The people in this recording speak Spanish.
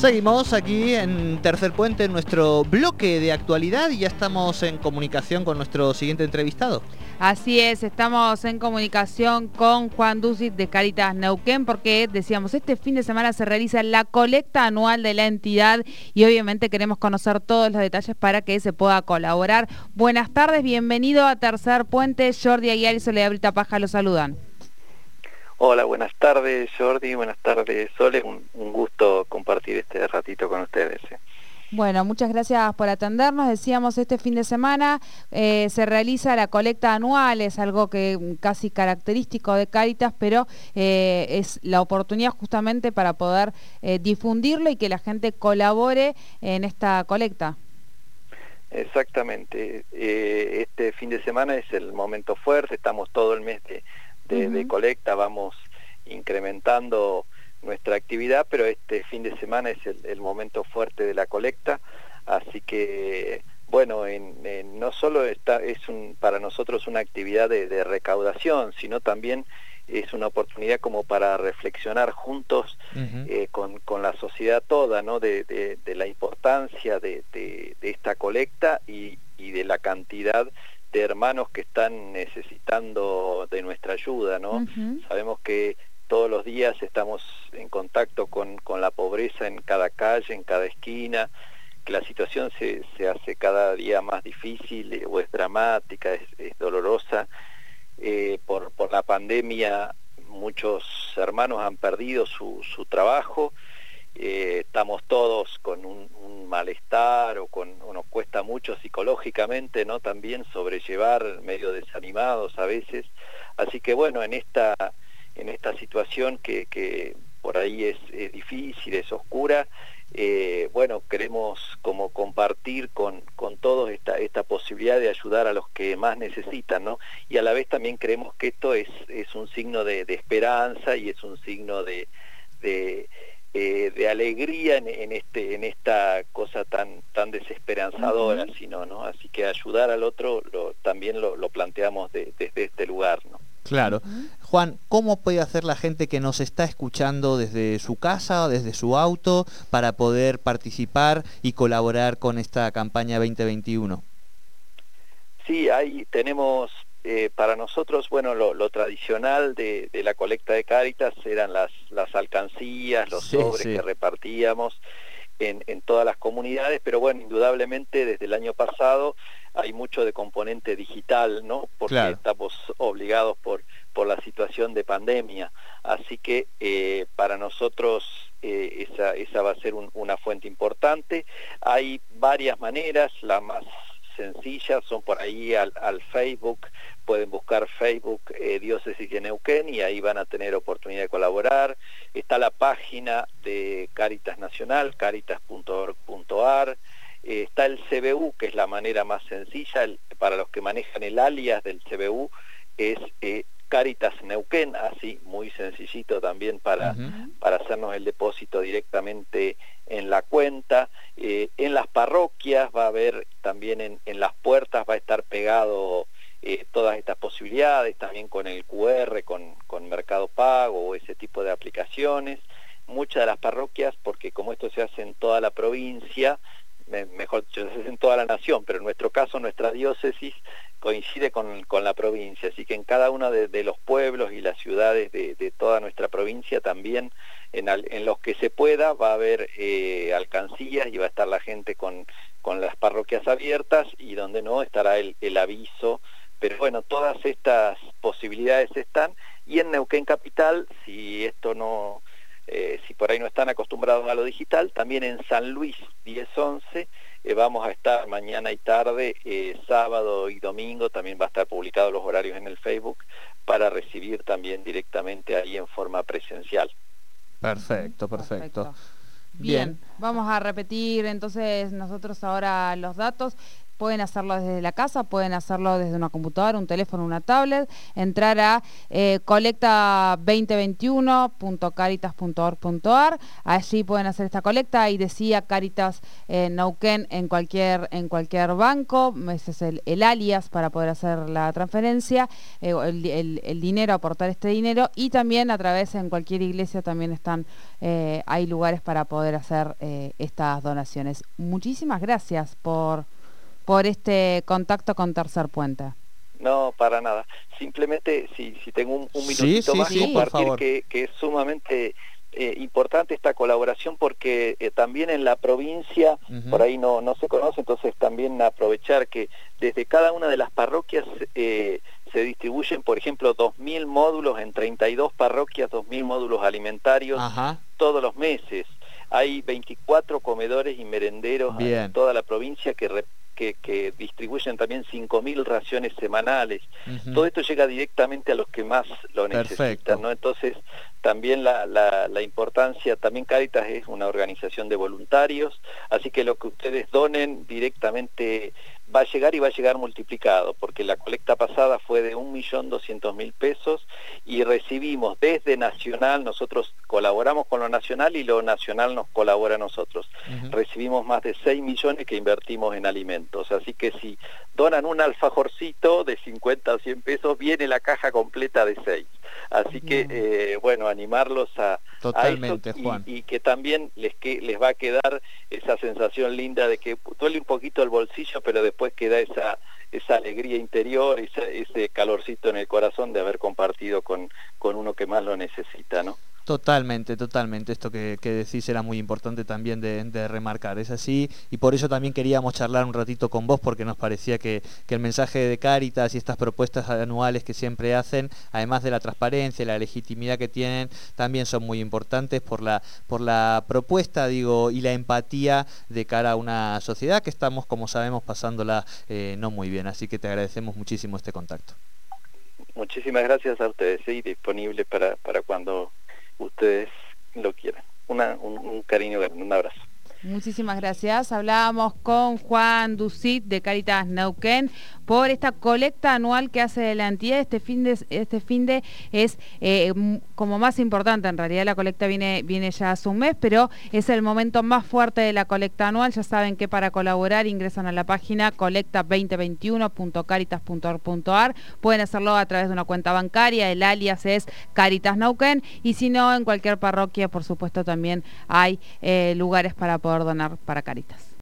Seguimos aquí en Tercer Puente, en nuestro bloque de actualidad y ya estamos en comunicación con nuestro siguiente entrevistado. Así es, estamos en comunicación con Juan Dusit de Caritas Neuquén porque decíamos, este fin de semana se realiza la colecta anual de la entidad y obviamente queremos conocer todos los detalles para que se pueda colaborar. Buenas tardes, bienvenido a Tercer Puente, Jordi Aguiar y Soledad Brita Paja lo saludan. Hola, buenas tardes Jordi, buenas tardes Sole, un, gusto compartir este ratito con ustedes. Eh. Bueno, muchas gracias por atendernos. Decíamos, este fin de semana eh, se realiza la colecta anual, es algo que casi característico de Caritas, pero eh, es la oportunidad justamente para poder difundirlo y que la gente colabore en esta colecta. Exactamente. este fin de semana es el momento fuerte, estamos todo el mes de de, colecta vamos incrementando nuestra actividad, pero este fin de semana es el, momento fuerte de la colecta, así que bueno, en, no solo está, es un, para nosotros una actividad de, recaudación, sino también es una oportunidad como para reflexionar juntos eh, con, con, la sociedad toda, ¿no? De, de la importancia de, esta colecta y, y de la cantidad de hermanos que están necesitando de nuestra ayuda, ¿no? Sabemos que todos los días estamos en contacto con, con, la pobreza en cada calle, en cada esquina, que la situación se, se hace cada día más difícil eh, o es dramática, es, dolorosa. Eh, por, por la pandemia muchos hermanos han perdido su, su trabajo, eh, estamos todos con un, malestar o, con, nos cuesta mucho psicológicamente, ¿no? También sobrellevar medio desanimados a veces. Así que bueno, en esta, en esta situación que, que por ahí es, difícil, es oscura, eh, bueno, queremos como compartir con, con todos esta, esta posibilidad de ayudar a los que más necesitan, ¿no? Y a la vez también creemos que esto es, es un signo de, esperanza y es un signo de eh, de alegría en, este en esta cosa tan tan desesperanzadora sino no así que ayudar al otro lo, también lo, planteamos desde este lugar no claro. Juan cómo puede hacer la gente que nos está escuchando desde su casa o desde su auto para poder participar y colaborar con esta campaña 2021 sí ahí tenemos eh, para nosotros, bueno, lo, tradicional de, la colecta de Cáritas eran las, las alcancías, los sobres que repartíamos en, en, todas las comunidades, pero bueno, indudablemente desde el año pasado hay mucho de componente digital, ¿no? Porque estamos obligados por, por la situación de pandemia. Así que eh, para nosotros eh, esa, esa va a ser una fuente importante. Hay varias maneras, la más sencillas, son por ahí al, Facebook, pueden buscar Facebook eh, Diócesis de Neuquén y ahí van a tener oportunidad de colaborar. Está la página de Caritas Nacional, caritas.org.ar. Eh, está el CBU, que es la manera más sencilla, para los que manejan el alias del CBU, es eh, Caritas Neuquén, así muy sencillito también para, para hacernos el depósito directamente en la cuenta. Eh, en las parroquias va a haber también en, en las puertas, va a estar pegado eh, todas estas posibilidades, también con el QR, con, con Mercado Pago o ese tipo de aplicaciones. Muchas de las parroquias, porque como esto se hace en toda la provincia, mejor dicho, en toda la nación, pero en nuestro caso, nuestra diócesis coincide con, la provincia, así que en cada uno de, los pueblos y las ciudades de, toda nuestra provincia también, en, los que se pueda, va a haber eh, alcancías y va a estar la gente con, con las parroquias abiertas y donde no estará el, el aviso, pero bueno, todas estas posibilidades están y en Neuquén Capital, si esto no eh, si por ahí no están acostumbrados a lo digital, también en San Luis 10-11 eh, vamos a estar mañana y tarde, eh, sábado y domingo, también va a estar publicados los horarios en el Facebook para recibir también directamente ahí en forma presencial. Perfecto, perfecto. Bien. vamos a repetir entonces nosotros ahora los datos. Pueden hacerlo desde la casa, pueden hacerlo desde una computadora, un teléfono, una tablet, entrar a eh, colecta2021.caritas.org.ar, allí pueden hacer esta colecta, y decía Caritas eh, en cualquier, en cualquier banco, ese es el, alias para poder hacer la transferencia, eh, el, dinero, aportar este dinero, y también a través en cualquier iglesia también están, hay lugares para poder hacer estas donaciones. Muchísimas gracias por por este contacto con Tercer Puente. No, para nada. Simplemente, si, si tengo un, minutito más, compartir que, es sumamente eh, importante esta colaboración porque eh, también en la provincia, por ahí no, no se conoce, entonces también aprovechar que desde cada una de las parroquias eh, se distribuyen, por ejemplo, 2.000 módulos en 32 parroquias, 2.000 módulos alimentarios todos los meses. Hay 24 comedores y merenderos en toda la provincia que que, distribuyen también 5.000 raciones semanales. Todo esto llega directamente a los que más lo necesitan, ¿no? Entonces, también la, la, importancia, también Caritas es una organización de voluntarios, así que lo que ustedes donen directamente va a llegar y va a llegar multiplicado, porque la colecta pasada fue de 1.200.000 pesos y recibimos desde Nacional, nosotros colaboramos con lo Nacional y lo Nacional nos colabora a nosotros. Recibimos más de 6 millones que invertimos en alimentos, así que si donan un alfajorcito de 50 o 100 pesos, viene la caja completa de 6. Así que, eh, bueno, animarlos a, Totalmente, Juan. Y, que también les, que, les va a quedar esa sensación linda de que duele un poquito el bolsillo, pero después queda esa, esa alegría interior, ese calorcito en el corazón de haber compartido con, con uno que más lo necesita, ¿no? Totalmente, totalmente. Esto que, decís era muy importante también de, remarcar. Es así y por eso también queríamos charlar un ratito con vos porque nos parecía que, el mensaje de Cáritas y estas propuestas anuales que siempre hacen, además de la transparencia y la legitimidad que tienen, también son muy importantes por la, propuesta digo, y la empatía de cara a una sociedad que estamos, como sabemos, pasándola eh, no muy bien. Así que te agradecemos muchísimo este contacto. Muchísimas gracias a ustedes, y disponible para cuando ustedes lo quieran. Una, un, un cariño grande, un abrazo. Muchísimas gracias. Hablábamos con Juan Ducit de Caritas Neuquén por esta colecta anual que hace la entidad. Este fin de, este fin de es eh, como más importante, en realidad la colecta viene, viene ya hace un mes, pero es el momento más fuerte de la colecta anual. Ya saben que para colaborar ingresan a la página colecta2021.caritas.org.ar. Pueden hacerlo a través de una cuenta bancaria, el alias es Caritas Neuquén y si no, en cualquier parroquia, por supuesto, también hay eh, lugares para poder donar para Caritas.